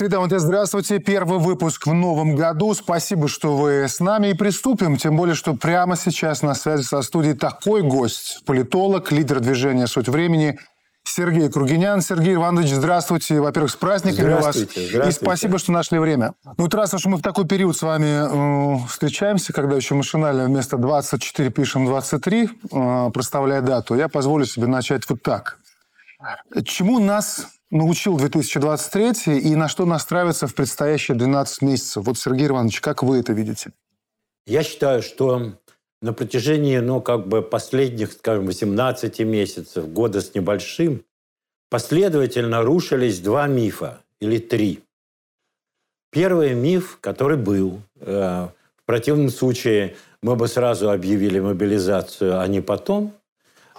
Среда, вот здравствуйте. Первый выпуск в новом году. Спасибо, что вы с нами. И приступим. Тем более, что прямо сейчас на связи со студией такой гость. Политолог, лидер движения «Суть времени» Сергей Кругинян. Сергей Иванович, здравствуйте. Во-первых, с праздниками вас. Здравствуйте. И спасибо, что нашли время. Ну, вот раз уж мы в такой период с вами э, встречаемся, когда еще машинально вместо 24 пишем 23, э, проставляя дату, я позволю себе начать вот так. Чему нас научил 2023 и на что настраиваться в предстоящие 12 месяцев? Вот, Сергей Иванович, как вы это видите? Я считаю, что на протяжении, ну, как бы последних, скажем, 18 месяцев, года с небольшим, последовательно рушились два мифа или три. Первый миф, который был, э, в противном случае мы бы сразу объявили мобилизацию, а не потом,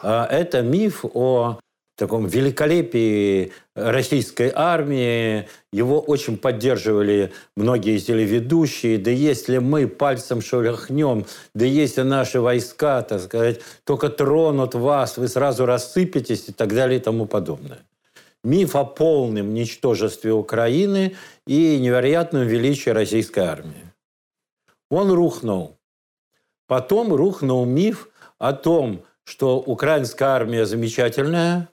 э, это миф о таком великолепии российской армии. Его очень поддерживали многие телеведущие. Да если мы пальцем шелохнем, да если наши войска, так сказать, только тронут вас, вы сразу рассыпетесь и так далее и тому подобное. Миф о полном ничтожестве Украины и невероятном величии российской армии. Он рухнул. Потом рухнул миф о том, что украинская армия замечательная,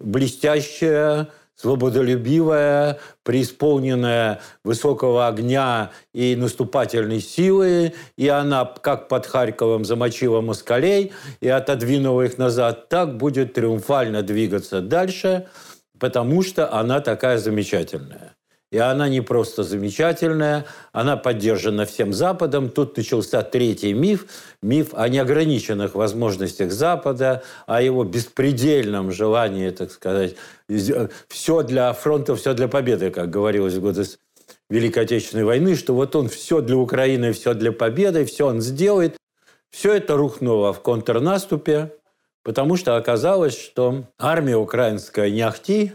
блестящая, свободолюбивая, преисполненная высокого огня и наступательной силы, и она, как под Харьковом, замочила москалей и отодвинула их назад, так будет триумфально двигаться дальше, потому что она такая замечательная. И она не просто замечательная, она поддержана всем Западом. Тут начался третий миф, миф о неограниченных возможностях Запада, о его беспредельном желании, так сказать, все для фронта, все для победы, как говорилось в годы Великой Отечественной войны, что вот он все для Украины, все для победы, все он сделает. Все это рухнуло в контрнаступе, потому что оказалось, что армия украинская не ахти,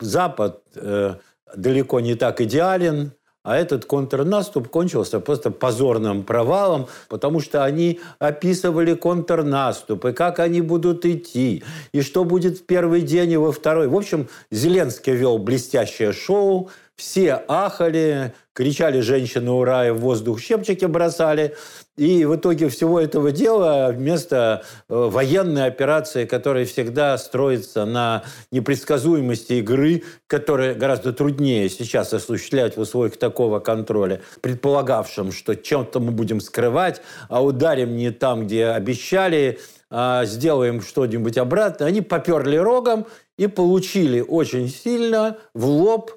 Запад э, далеко не так идеален, а этот контрнаступ кончился просто позорным провалом, потому что они описывали контрнаступ, и как они будут идти, и что будет в первый день и во второй. В общем, Зеленский вел блестящее шоу, все ахали, кричали женщины «Ура!» и в воздух щепчики бросали. И в итоге всего этого дела вместо э, военной операции, которая всегда строится на непредсказуемости игры, которая гораздо труднее сейчас осуществлять в условиях такого контроля, предполагавшим, что чем-то мы будем скрывать, а ударим не там, где обещали, а сделаем что-нибудь обратно, они поперли рогом и получили очень сильно в лоб,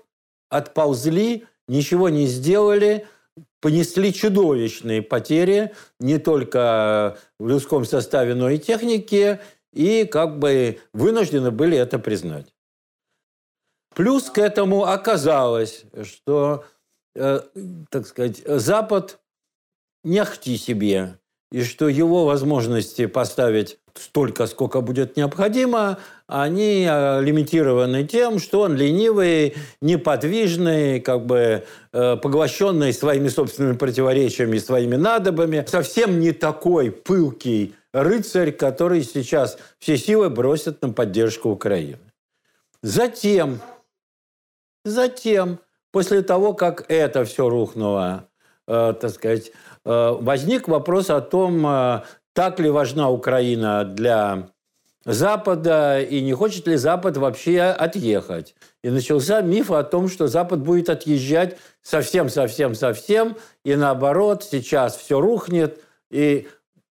отползли, ничего не сделали – понесли чудовищные потери не только в людском составе, но и технике, и как бы вынуждены были это признать. Плюс к этому оказалось, что, э, так сказать, Запад не ахти себе, и что его возможности поставить столько, сколько будет необходимо, они э, лимитированы тем, что он ленивый, неподвижный, как бы э, поглощенный своими собственными противоречиями, своими надобами, совсем не такой пылкий рыцарь, который сейчас все силы бросит на поддержку Украины. Затем, затем, после того, как это все рухнуло, э, так сказать, возник вопрос о том, э, так ли важна Украина для Запада, и не хочет ли Запад вообще отъехать. И начался миф о том, что Запад будет отъезжать совсем-совсем-совсем, и наоборот, сейчас все рухнет. И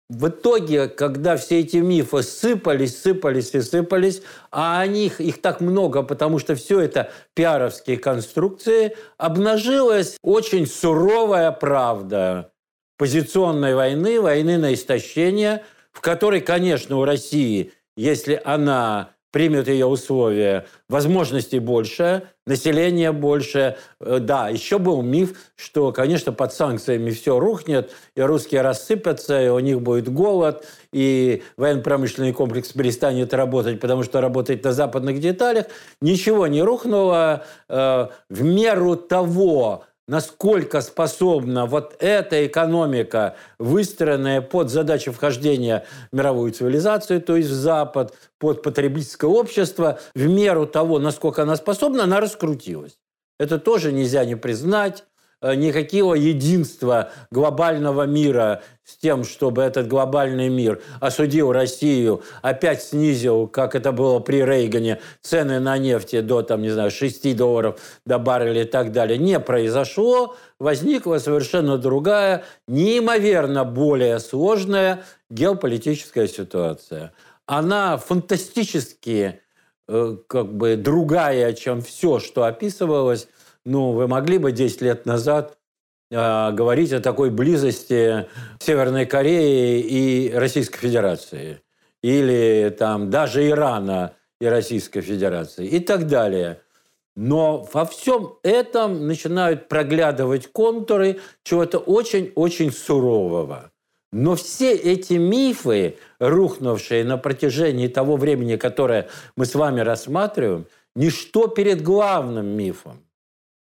в итоге, когда все эти мифы сыпались, сыпались и сыпались, а о них их так много, потому что все это пиаровские конструкции, обнажилась очень суровая правда позиционной войны, войны на истощение, в которой, конечно, у России если она примет ее условия, возможностей больше, населения больше. Э, да, еще был миф, что, конечно, под санкциями все рухнет, и русские рассыпятся, и у них будет голод, и военно-промышленный комплекс перестанет работать, потому что работает на западных деталях. Ничего не рухнуло. Э, в меру того, насколько способна вот эта экономика, выстроенная под задачу вхождения в мировую цивилизацию, то есть в Запад, под потребительское общество, в меру того, насколько она способна, она раскрутилась. Это тоже нельзя не признать. Э, никакого единства глобального мира с тем, чтобы этот глобальный мир осудил Россию, опять снизил, как это было при Рейгане, цены на нефть до, там, не знаю, 6 долларов до барреля и так далее, не произошло. Возникла совершенно другая, неимоверно более сложная геополитическая ситуация. Она фантастически э, как бы другая, чем все, что описывалось ну, вы могли бы 10 лет назад э, говорить о такой близости Северной Кореи и Российской Федерации? Или там даже Ирана и Российской Федерации и так далее. Но во всем этом начинают проглядывать контуры чего-то очень-очень сурового. Но все эти мифы, рухнувшие на протяжении того времени, которое мы с вами рассматриваем, ничто перед главным мифом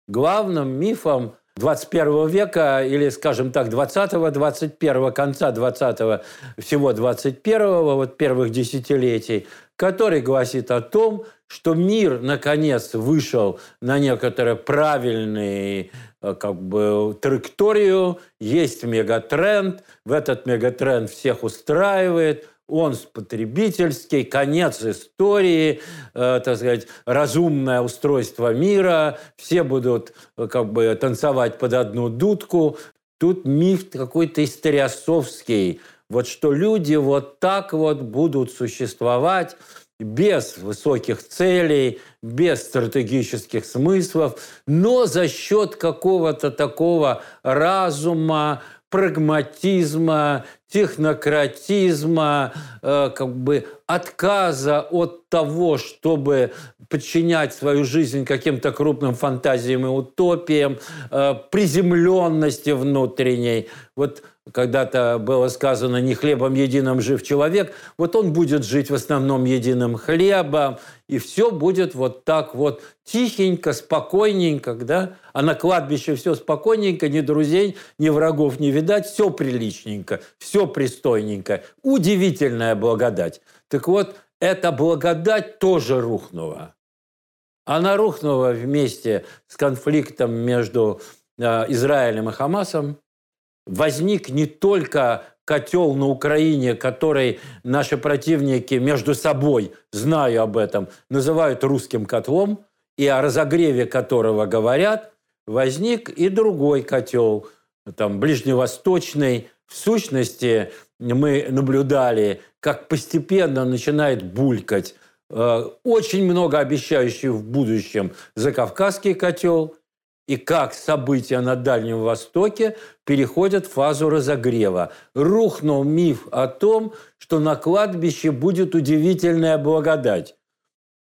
главным мифом 21 века или, скажем так, 20-го, 21-го, конца 20-го, всего 21-го, вот первых десятилетий, который гласит о том, что мир, наконец, вышел на некоторую правильную э, как бы, траекторию, есть мегатренд, в этот мегатренд всех устраивает, он потребительский, конец истории, э, так сказать, разумное устройство мира, все будут э, как бы танцевать под одну дудку. Тут миф какой-то историосовский, вот что люди вот так вот будут существовать без высоких целей, без стратегических смыслов, но за счет какого-то такого разума, прагматизма, технократизма, э, как бы отказа от того, чтобы подчинять свою жизнь каким-то крупным фантазиям и утопиям, э, приземленности внутренней. Вот когда-то было сказано «не хлебом единым жив человек», вот он будет жить в основном единым хлебом, и все будет вот так вот тихенько, спокойненько, да? А на кладбище все спокойненько, ни друзей, ни врагов не видать, все приличненько, все пристойненько. Удивительная благодать. Так вот, эта благодать тоже рухнула. Она рухнула вместе с конфликтом между э, Израилем и Хамасом, возник не только котел на Украине, который наши противники между собой, знаю об этом, называют русским котлом, и о разогреве которого говорят, возник и другой котел, там, ближневосточный. В сущности, мы наблюдали, как постепенно начинает булькать э, очень много обещающий в будущем закавказский котел – и как события на Дальнем Востоке переходят в фазу разогрева. Рухнул миф о том, что на кладбище будет удивительная благодать.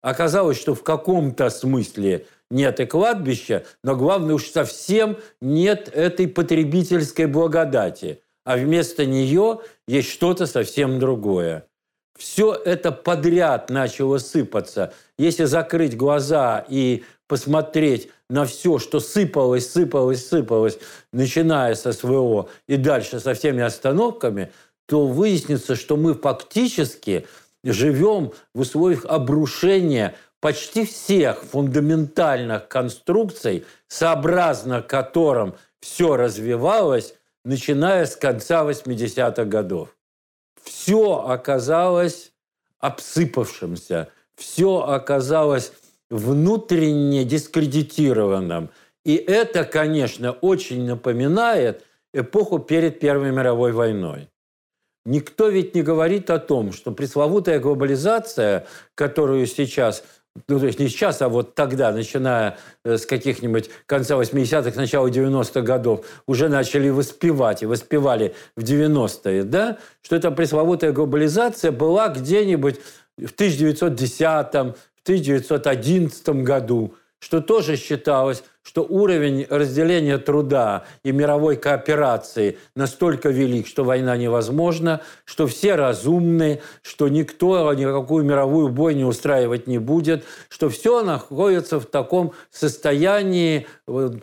Оказалось, что в каком-то смысле нет и кладбища, но главное уж совсем нет этой потребительской благодати, а вместо нее есть что-то совсем другое. Все это подряд начало сыпаться. Если закрыть глаза и посмотреть на все, что сыпалось, сыпалось, сыпалось, начиная со СВО и дальше со всеми остановками, то выяснится, что мы фактически живем в условиях обрушения почти всех фундаментальных конструкций, сообразно которым все развивалось, начиная с конца 80-х годов. Все оказалось обсыпавшимся, все оказалось внутренне дискредитированным. И это, конечно, очень напоминает эпоху перед Первой мировой войной. Никто ведь не говорит о том, что пресловутая глобализация, которую сейчас ну, то есть не сейчас, а вот тогда, начиная э, с каких-нибудь конца 80-х, начала 90-х годов, уже начали воспевать, и воспевали в 90-е, да, что эта пресловутая глобализация была где-нибудь в 1910 в 1911 году, что тоже считалось, что уровень разделения труда и мировой кооперации настолько велик, что война невозможна, что все разумны, что никто никакую мировую бойню устраивать не будет, что все находится в таком состоянии,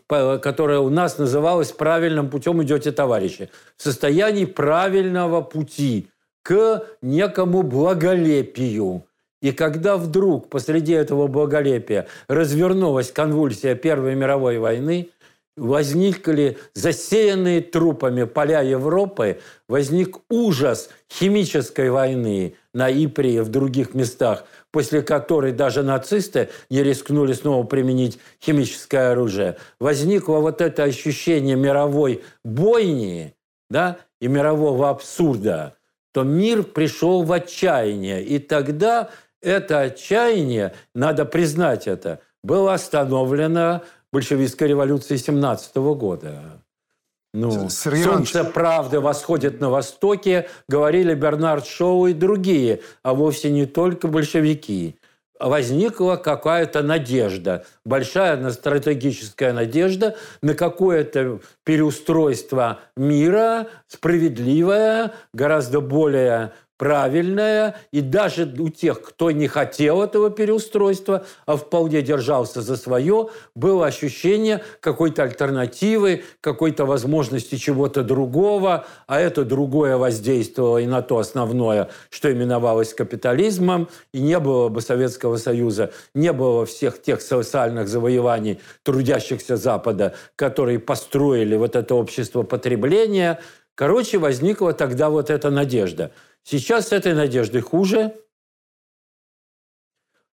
которое у нас называлось «правильным путем идете, товарищи», в состоянии правильного пути к некому благолепию. И когда вдруг посреди этого благолепия развернулась конвульсия Первой мировой войны, возникли засеянные трупами поля Европы, возник ужас химической войны на Ипре и в других местах, после которой даже нацисты не рискнули снова применить химическое оружие. Возникло вот это ощущение мировой бойни да, и мирового абсурда, то мир пришел в отчаяние. И тогда это отчаяние, надо признать это, было остановлено большевистской революцией 17 года. Ну, Сергей «Солнце правды восходит на востоке», говорили Бернард Шоу и другие, а вовсе не только большевики. Возникла какая-то надежда, большая стратегическая надежда на какое-то переустройство мира, справедливое, гораздо более правильная, и даже у тех, кто не хотел этого переустройства, а вполне держался за свое, было ощущение какой-то альтернативы, какой-то возможности чего-то другого, а это другое воздействовало и на то основное, что именовалось капитализмом, и не было бы Советского Союза, не было всех тех социальных завоеваний трудящихся Запада, которые построили вот это общество потребления. Короче, возникла тогда вот эта надежда – Сейчас с этой надеждой хуже.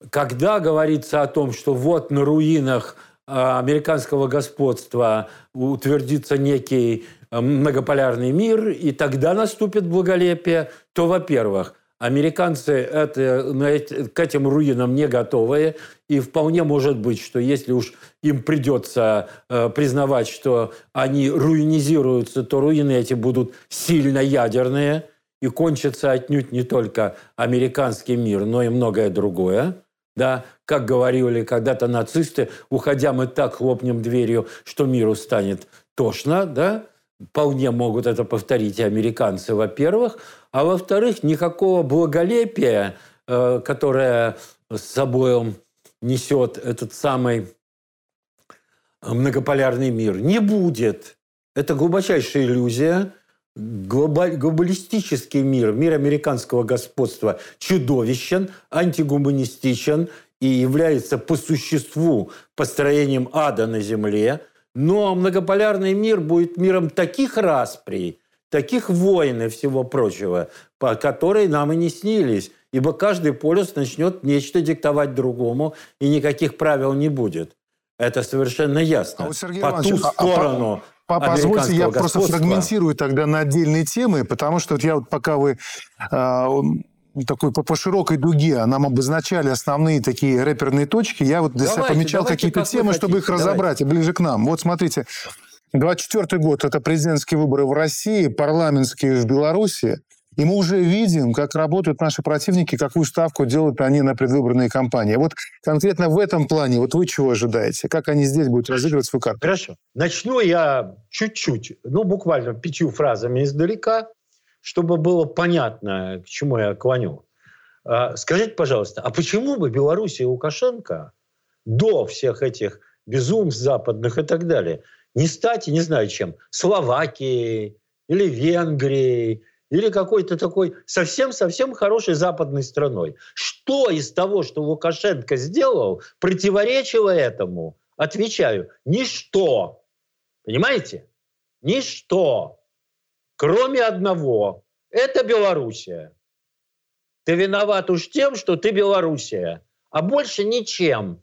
Когда говорится о том, что вот на руинах а, американского господства утвердится некий а, многополярный мир, и тогда наступит благолепие, то, во-первых, американцы это, к этим руинам не готовы, и вполне может быть, что если уж им придется э, признавать, что они руинизируются, то руины эти будут сильно ядерные – и кончится отнюдь не только американский мир, но и многое другое. Да, как говорили когда-то нацисты, уходя мы так хлопнем дверью, что миру станет тошно, да, вполне могут это повторить и американцы, во-первых, а во-вторых, никакого благолепия, э, которое с собой несет этот самый многополярный мир, не будет. Это глубочайшая иллюзия, глобалистический мир, мир американского господства чудовищен, антигуманистичен и является по существу построением ада на земле, но многополярный мир будет миром таких расприй, таких войн и всего прочего, по которые нам и не снились. Ибо каждый полюс начнет нечто диктовать другому, и никаких правил не будет. Это совершенно ясно. А вот, Сергей по ту сторону а, Позвольте, я просто фрагментирую тогда на отдельные темы, потому что вот я вот пока вы э, такой по, по широкой дуге нам обозначали основные такие рэперные точки, я вот для себя помечал какие-то темы, чтобы их разобрать, и ближе к нам. Вот смотрите, 24 год – это президентские выборы в России, парламентские в Беларуси. И мы уже видим, как работают наши противники, какую ставку делают они на предвыборные кампании. Вот конкретно в этом плане, вот вы чего ожидаете? Как они здесь будут разыгрывать свою карту? Хорошо. Начну я чуть-чуть, ну, буквально пятью фразами издалека, чтобы было понятно, к чему я клоню. А, скажите, пожалуйста, а почему бы Беларусь и Лукашенко до всех этих безумств западных и так далее не стать, не знаю чем, Словакией или Венгрией или какой-то такой совсем-совсем хорошей западной страной. Что из того, что Лукашенко сделал, противоречило этому? Отвечаю, ничто. Понимаете? Ничто. Кроме одного. Это Белоруссия. Ты виноват уж тем, что ты Белоруссия. А больше ничем.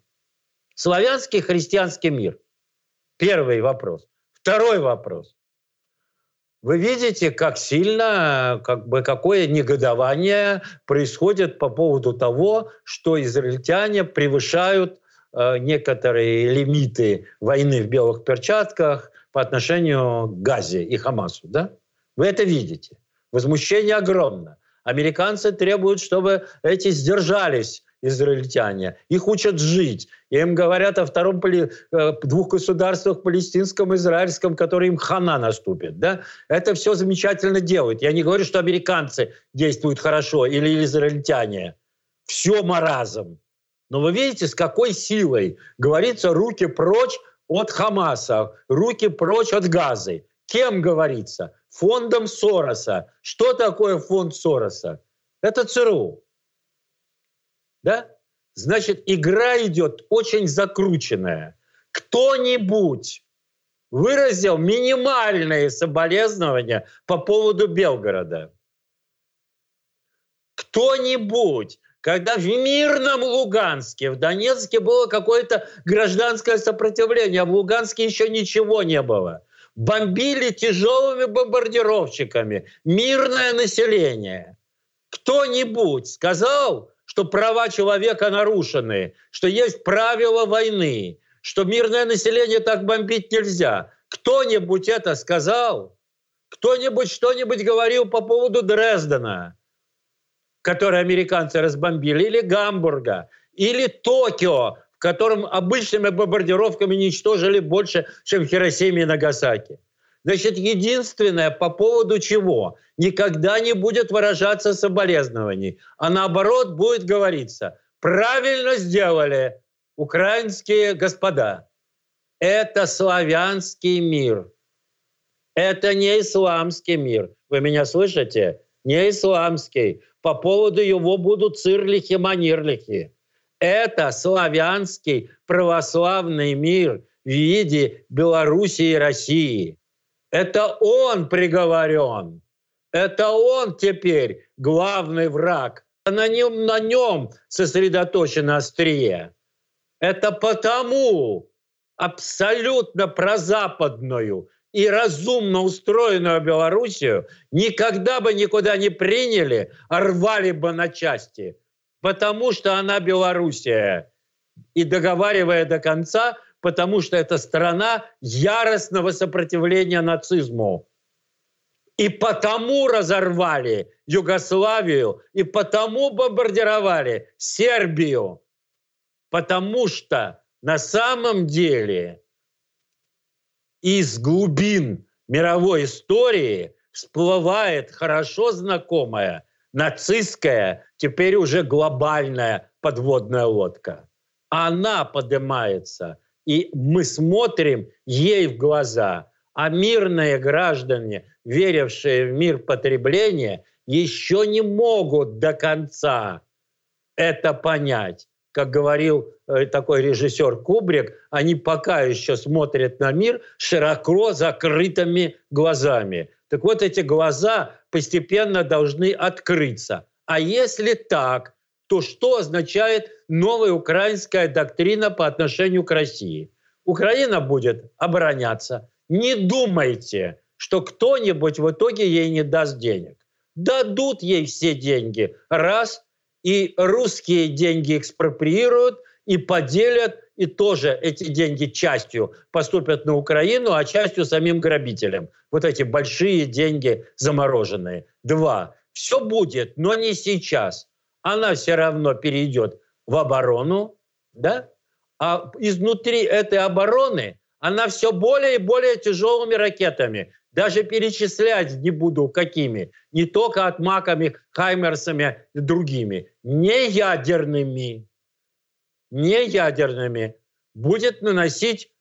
Славянский христианский мир. Первый вопрос. Второй вопрос. Вы видите, как сильно, как бы, какое негодование происходит по поводу того, что израильтяне превышают э, некоторые лимиты войны в белых перчатках по отношению к Газе и Хамасу. Да? Вы это видите. Возмущение огромно. Американцы требуют, чтобы эти сдержались израильтяне. Их учат жить. И им говорят о втором поли... Э, двух государствах, палестинском и израильском, которые им хана наступит. Да? Это все замечательно делают. Я не говорю, что американцы действуют хорошо или израильтяне. Все маразм. Но вы видите, с какой силой говорится «руки прочь от Хамаса, руки прочь от Газы». Кем говорится? Фондом Сороса. Что такое фонд Сороса? Это ЦРУ. Да? Значит, игра идет очень закрученная. Кто-нибудь выразил минимальные соболезнования по поводу Белгорода. Кто-нибудь когда в мирном Луганске, в Донецке было какое-то гражданское сопротивление, а в Луганске еще ничего не было. Бомбили тяжелыми бомбардировщиками мирное население. Кто-нибудь сказал, что права человека нарушены, что есть правила войны, что мирное население так бомбить нельзя. Кто-нибудь это сказал? Кто-нибудь что-нибудь говорил по поводу Дрездена? который американцы разбомбили, или Гамбурга, или Токио, в котором обычными бомбардировками уничтожили больше, чем Хиросиме и Нагасаки. Значит, единственное, по поводу чего никогда не будет выражаться соболезнований, а наоборот будет говориться, правильно сделали украинские господа. Это славянский мир. Это не исламский мир. Вы меня слышите? Не исламский по поводу его будут цирлихи, манирлихи. Это славянский православный мир в виде Белоруссии и России. Это он приговорен. Это он теперь главный враг. На нем, на нем сосредоточено острие. Это потому абсолютно прозападную и разумно устроенную Белоруссию никогда бы никуда не приняли, а рвали бы на части, потому что она Белоруссия. И договаривая до конца, потому что это страна яростного сопротивления нацизму. И потому разорвали Югославию, и потому бомбардировали Сербию. Потому что на самом деле из глубин мировой истории всплывает хорошо знакомая нацистская, теперь уже глобальная подводная лодка. Она поднимается, и мы смотрим ей в глаза. А мирные граждане, верившие в мир потребления, еще не могут до конца это понять как говорил э, такой режиссер Кубрик, они пока еще смотрят на мир широко закрытыми глазами. Так вот, эти глаза постепенно должны открыться. А если так, то что означает новая украинская доктрина по отношению к России? Украина будет обороняться. Не думайте, что кто-нибудь в итоге ей не даст денег. Дадут ей все деньги. Раз и русские деньги экспроприируют и поделят, и тоже эти деньги частью поступят на Украину, а частью самим грабителям. Вот эти большие деньги замороженные. Два. Все будет, но не сейчас. Она все равно перейдет в оборону, да? а изнутри этой обороны она все более и более тяжелыми ракетами даже перечислять не буду, какими. Не только атмаками, хаймерсами и другими. Не ядерными. Не ядерными. Будет наносить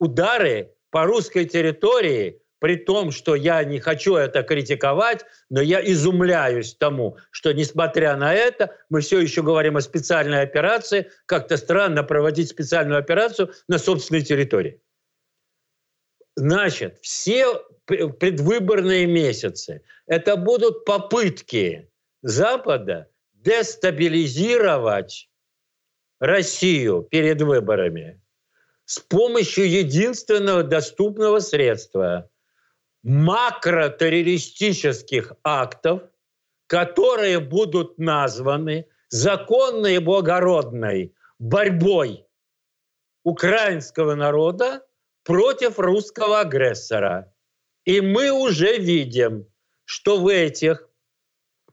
удары по русской территории, при том, что я не хочу это критиковать, но я изумляюсь тому, что, несмотря на это, мы все еще говорим о специальной операции. Как-то странно проводить специальную операцию на собственной территории. Значит, все предвыборные месяцы это будут попытки Запада дестабилизировать Россию перед выборами с помощью единственного доступного средства макротеррористических актов, которые будут названы законной и благородной борьбой украинского народа против русского агрессора. И мы уже видим, что в этих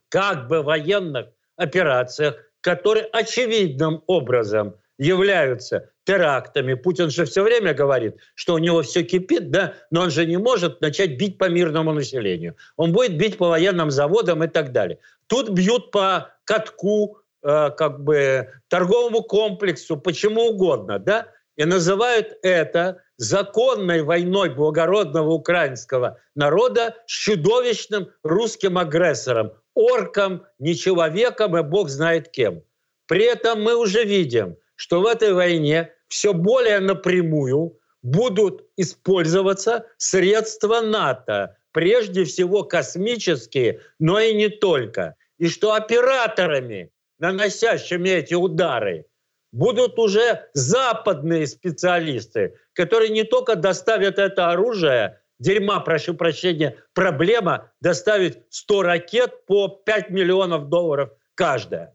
как бы военных операциях которые очевидным образом являются терактами. Путин же все время говорит, что у него все кипит, да, но он же не может начать бить по мирному населению. Он будет бить по военным заводам и так далее. Тут бьют по катку, э, как бы торговому комплексу, почему угодно, да, и называют это законной войной благородного украинского народа с чудовищным русским агрессором, орком, не человеком и бог знает кем. При этом мы уже видим, что в этой войне все более напрямую будут использоваться средства НАТО, прежде всего космические, но и не только. И что операторами, наносящими эти удары, будут уже западные специалисты, которые не только доставят это оружие, дерьма, прошу прощения, проблема доставить 100 ракет по 5 миллионов долларов каждая.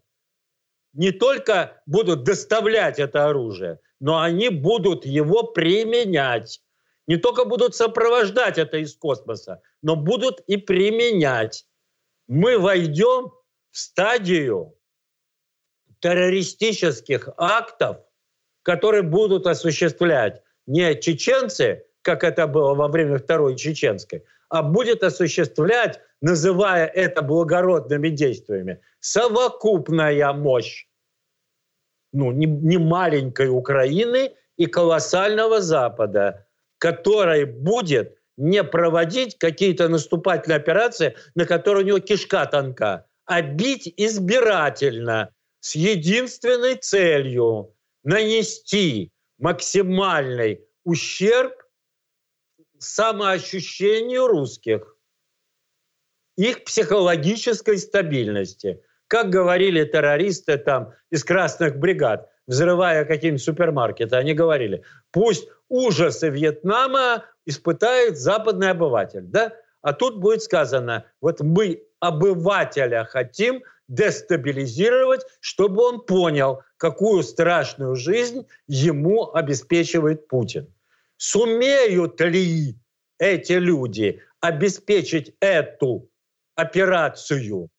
Не только будут доставлять это оружие, но они будут его применять. Не только будут сопровождать это из космоса, но будут и применять. Мы войдем в стадию террористических актов, которые будут осуществлять не чеченцы, как это было во время Второй Чеченской, а будет осуществлять, называя это благородными действиями, совокупная мощь ну, не, не маленькой Украины и колоссального Запада, который будет не проводить какие-то наступательные операции, на которые у него кишка тонка, а бить избирательно с единственной целью нанести максимальный ущерб самоощущению русских, их психологической стабильности. Как говорили террористы там из красных бригад, взрывая какие-нибудь супермаркеты, они говорили, пусть ужасы Вьетнама испытает западный обыватель. Да? А тут будет сказано, вот мы обывателя хотим дестабилизировать, чтобы он понял, какую страшную жизнь ему обеспечивает Путин. Сумеют ли эти люди обеспечить эту операцию?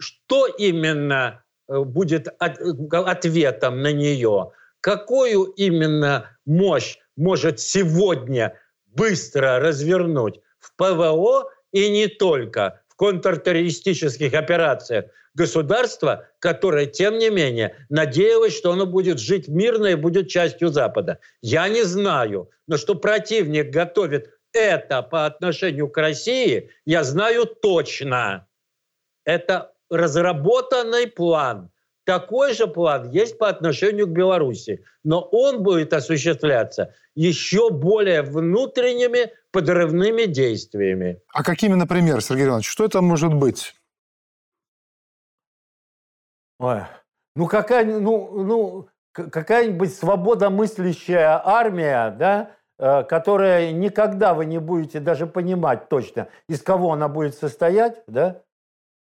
Что именно э, будет ответом на нее? Какую именно мощь может сегодня быстро развернуть в ПВО и не только в контртеррористических операциях государства, которое, тем не менее, надеялось, что оно будет жить мирно и будет частью Запада. Я не знаю, но что противник готовит это по отношению к России, я знаю точно. Это разработанный план. Такой же план есть по отношению к Беларуси, но он будет осуществляться еще более внутренними подрывными действиями. А какими, например, Сергей Иванович, что это может быть? Ой, ну, какая, ну, ну, какая-нибудь свободомыслящая армия, да, э, которая никогда вы не будете даже понимать точно, из кого она будет состоять, да,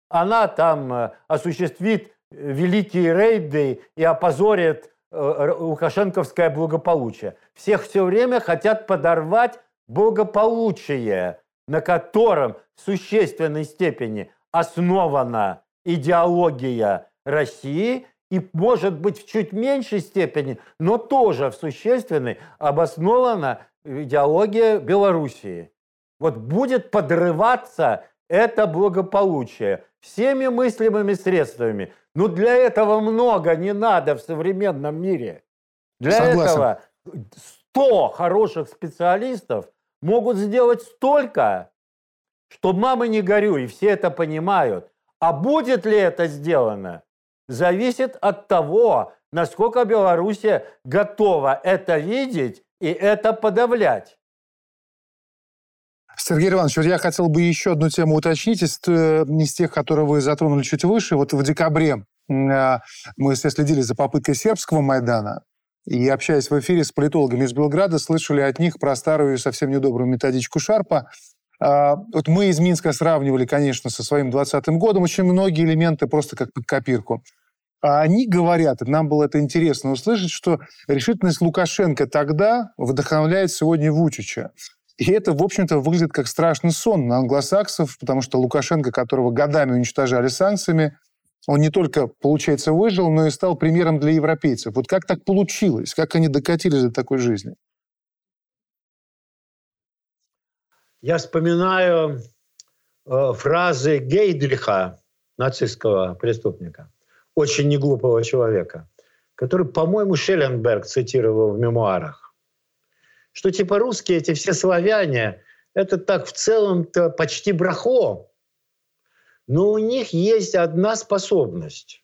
она там э, осуществит великие рейды и опозорит э, лукашенковское благополучие. Всех все время хотят подорвать благополучие, на котором в существенной степени основана идеология России и, может быть, в чуть меньшей степени, но тоже в существенной обоснована идеология Белоруссии. Вот будет подрываться это благополучие всеми мыслимыми средствами. Но для этого много не надо в современном мире. Для Согласен. этого 100 хороших специалистов могут сделать столько, что мама не горюй, и все это понимают. А будет ли это сделано, зависит от того, насколько Белоруссия готова это видеть и это подавлять. Сергей Иванович, вот я хотел бы еще одну тему уточнить, из, э, из тех, которые вы затронули чуть выше. Вот в декабре э, мы все следили за попыткой сербского Майдана, и, общаясь в эфире с политологами из Белграда, слышали от них про старую совсем недобрую методичку Шарпа. А, вот мы из Минска сравнивали, конечно, со своим 20-м годом очень многие элементы просто как под копирку. А они говорят, и нам было это интересно услышать, что решительность Лукашенко тогда вдохновляет сегодня Вучича. И это, в общем-то, выглядит как страшный сон на англосаксов, потому что Лукашенко, которого годами уничтожали санкциями, Он не только, получается, выжил, но и стал примером для европейцев. Вот как так получилось? Как они докатились до такой жизни? Я вспоминаю э, фразы Гейдриха, нацистского преступника, очень неглупого человека, который, по-моему, Шелленберг цитировал в мемуарах, что типа русские, эти все славяне, это так в целом-то почти брахо, но у них есть одна способность.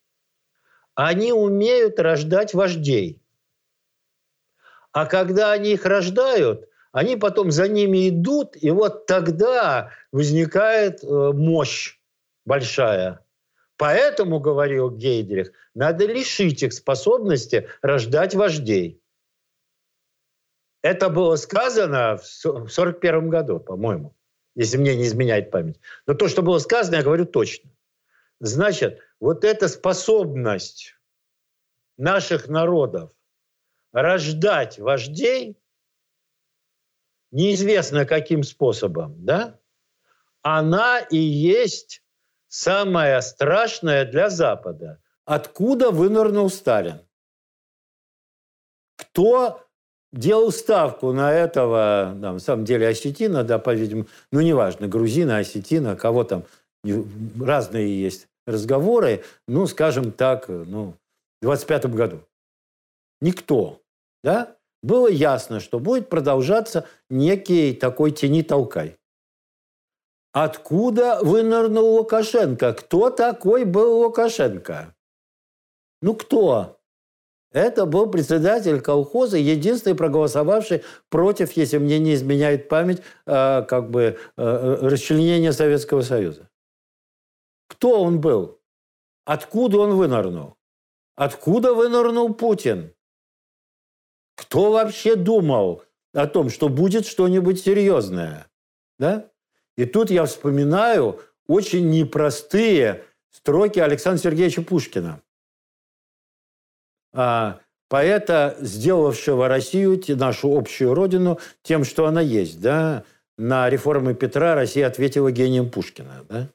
Они умеют рождать вождей. А когда они их рождают, они потом за ними идут, и вот тогда возникает э, мощь большая. Поэтому, говорил Гейдрих, надо лишить их способности рождать вождей. Это было сказано в 1941 году, по-моему если мне не изменяет память. Но то, что было сказано, я говорю точно. Значит, вот эта способность наших народов рождать вождей, неизвестно каким способом, да, она и есть самое страшное для Запада. Откуда вынырнул Сталин? Кто делал ставку на этого, да, на самом деле, осетина, да, по-видимому, ну, неважно, грузина, осетина, кого там, разные есть разговоры, ну, скажем так, ну, в 25 году. Никто, да? Было ясно, что будет продолжаться некий такой тени-толкай. Откуда вынырнул Лукашенко? Кто такой был Лукашенко? Ну, кто? Это был председатель колхоза, единственный проголосовавший против, если мне не изменяет память, э, как бы э, расчленения Советского Союза. Кто он был? Откуда он вынырнул? Откуда вынырнул Путин? Кто вообще думал о том, что будет что-нибудь серьезное? Да? И тут я вспоминаю очень непростые строки Александра Сергеевича Пушкина – поэта, сделавшего Россию, нашу общую родину, тем, что она есть. Да? На реформы Петра Россия ответила гением Пушкина. Да?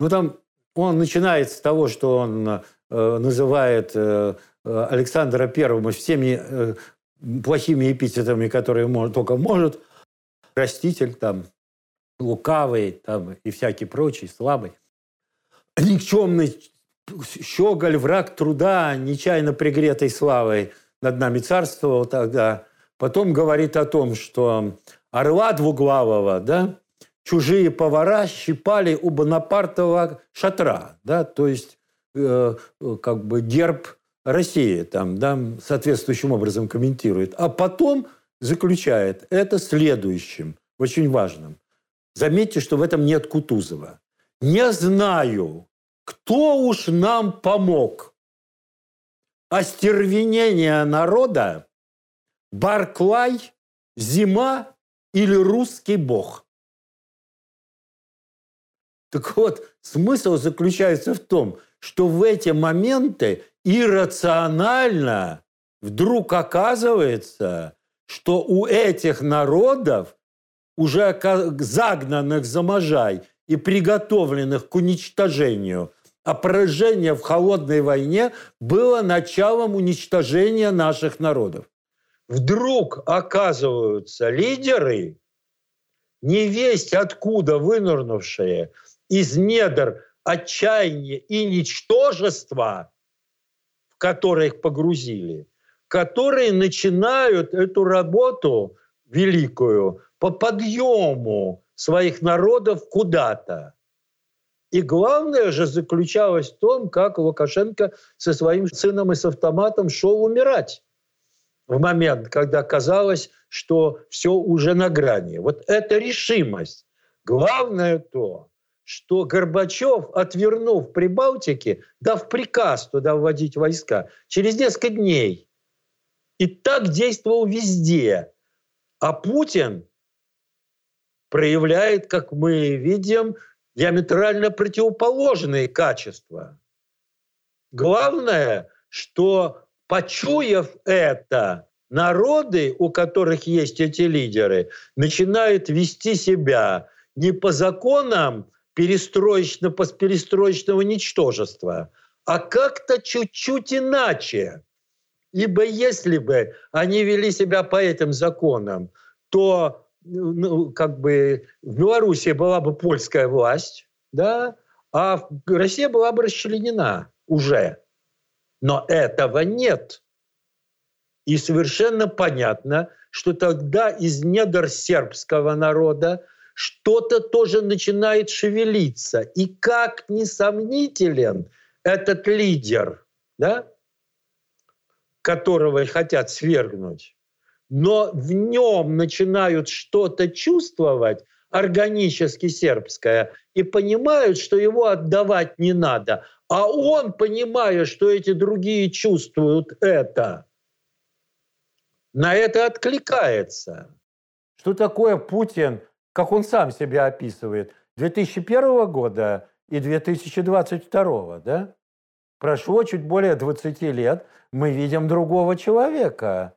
Ну, там он начинает с того, что он э, называет э, Александра Первого всеми э, плохими эпитетами, которые может, только может. Раститель, там, лукавый там, и всякий прочий, слабый. Никчемный Щеголь, враг труда, нечаянно пригретой славой над нами царствовал тогда. Потом говорит о том, что орла двуглавого, да, чужие повара щипали у Бонапартова шатра, да, то есть э, как бы герб России там, да, соответствующим образом комментирует. А потом заключает это следующим, очень важным. Заметьте, что в этом нет Кутузова. Не знаю, кто уж нам помог? Остервенение народа, Барклай, зима или русский бог? Так вот, смысл заключается в том, что в эти моменты иррационально вдруг оказывается, что у этих народов, уже загнанных за можай и приготовленных к уничтожению, а поражение в холодной войне было началом уничтожения наших народов. Вдруг оказываются лидеры, не весть откуда вынырнувшие из недр отчаяния и ничтожества, в которые их погрузили, которые начинают эту работу великую по подъему своих народов куда-то. И главное же заключалось в том, как Лукашенко со своим сыном и с автоматом шел умирать в момент, когда казалось, что все уже на грани. Вот эта решимость. Главное то, что Горбачев, отвернув Прибалтике, дав приказ туда вводить войска, через несколько дней и так действовал везде. А Путин проявляет, как мы видим, диаметрально противоположные качества. Главное, что почуяв это, народы, у которых есть эти лидеры, начинают вести себя не по законам перестроечно-постперестроечного ничтожества, а как-то чуть-чуть иначе. Ибо если бы они вели себя по этим законам, то ну, как бы в Беларуси была бы польская власть, да, а Россия была бы расчленена уже. Но этого нет. И совершенно понятно, что тогда из недр сербского народа что-то тоже начинает шевелиться. И как несомнителен этот лидер, да, которого хотят свергнуть, но в нем начинают что-то чувствовать органически сербское и понимают, что его отдавать не надо. А он, понимая, что эти другие чувствуют это, на это откликается. Что такое Путин, как он сам себя описывает, 2001 года и 2022, да? Прошло чуть более 20 лет, мы видим другого человека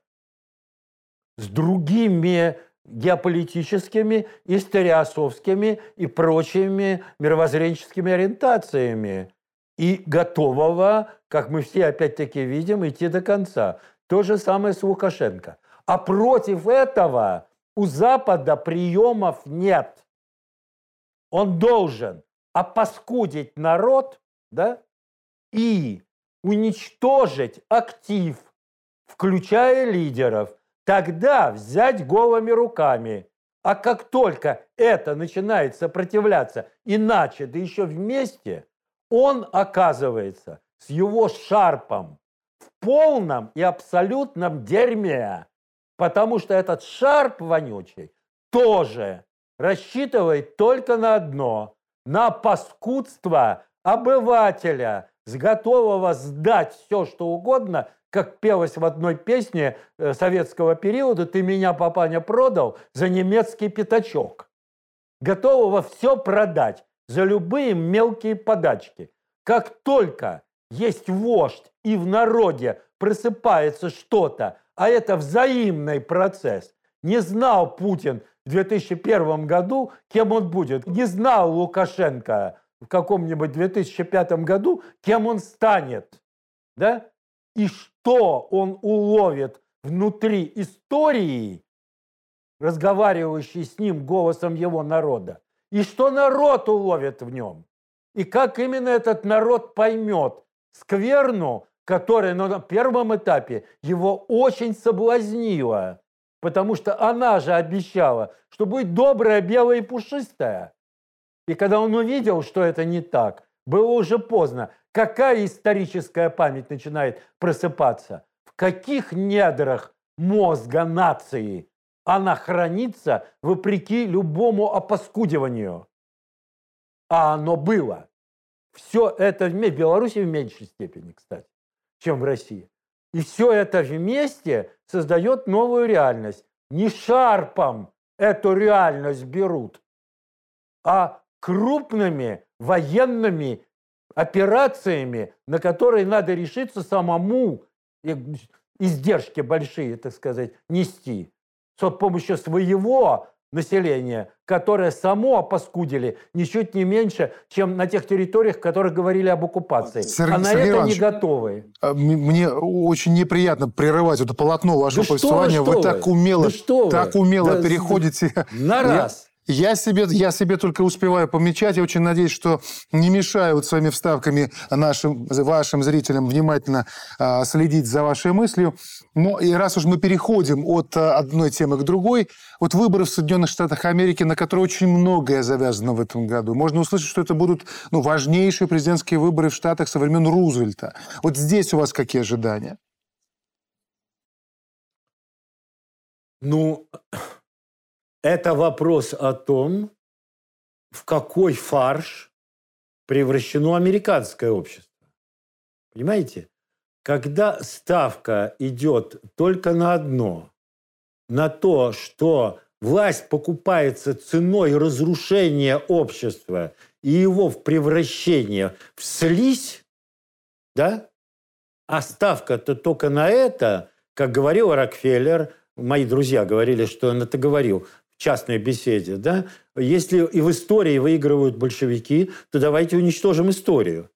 с другими геополитическими, историосовскими и прочими мировоззренческими ориентациями и готового, как мы все опять-таки видим, идти до конца. То же самое с Лукашенко. А против этого у Запада приемов нет. Он должен опаскудить народ да, и уничтожить актив, включая лидеров, тогда взять голыми руками. А как только это начинает сопротивляться иначе, да еще вместе, он оказывается с его шарпом в полном и абсолютном дерьме. Потому что этот шарп вонючий тоже рассчитывает только на одно – на паскудство обывателя, с готового сдать все, что угодно, как пелось в одной песне э, советского периода «Ты меня, папаня, продал за немецкий пятачок». Готового все продать за любые мелкие подачки. Как только есть вождь и в народе просыпается что-то, а это взаимный процесс, не знал Путин в 2001 году, кем он будет. Не знал Лукашенко в каком-нибудь 2005 году, кем он станет. Да? И что он уловит внутри истории, разговаривающей с ним голосом его народа, и что народ уловит в нем. И как именно этот народ поймет скверну, которая на первом этапе его очень соблазнила, потому что она же обещала, что будет добрая, белая и пушистая. И когда он увидел, что это не так, было уже поздно. Какая историческая память начинает просыпаться? В каких недрах мозга нации она хранится вопреки любому опаскудиванию? А оно было. Все это в Беларуси в меньшей степени, кстати, чем в России. И все это вместе создает новую реальность. Не шарпом эту реальность берут, а крупными военными операциями, на которые надо решиться самому, издержки большие, так сказать, нести. С помощью своего населения, которое само опаскудили ничуть не меньше, чем на тех территориях, в которых говорили об оккупации. Сергей, а на Сергей это Иванович, не готовы. А, мне очень неприятно прерывать это полотно вашего да повествования. Вы, вы, вы так умело, да так умело да, переходите. На раз. Я себе, я себе только успеваю помечать. Я очень надеюсь, что не мешаю вот своими вставками нашим, вашим зрителям внимательно э, следить за вашей мыслью. Но и раз уж мы переходим от э, одной темы к другой, вот выборы в Соединенных Штатах Америки, на которые очень многое завязано в этом году. Можно услышать, что это будут ну, важнейшие президентские выборы в Штатах со времен Рузвельта. Вот здесь у вас какие ожидания? Ну, это вопрос о том, в какой фарш превращено американское общество. Понимаете? Когда ставка идет только на одно, на то, что власть покупается ценой разрушения общества и его в превращение в слизь, да? А ставка-то только на это, как говорил Рокфеллер, мои друзья говорили, что он это говорил, в частной беседе, да, если и в истории выигрывают большевики, то давайте уничтожим историю.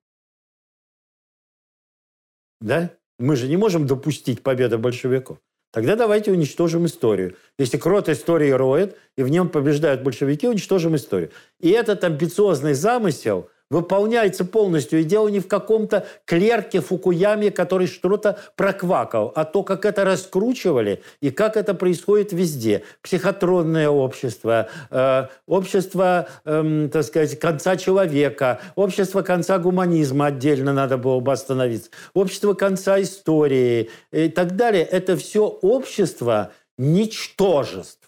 Да? Мы же не можем допустить победы большевиков. Тогда давайте уничтожим историю. Если крот истории роет, и в нем побеждают большевики, уничтожим историю. И этот амбициозный замысел – выполняется полностью. И дело не в каком-то клерке Фукуяме, который что-то проквакал, а то, как это раскручивали и как это происходит везде. Психотронное общество, э, общество, э, так сказать, конца человека, общество конца гуманизма отдельно надо было бы остановиться, общество конца истории и так далее. Это все общество ничтожеств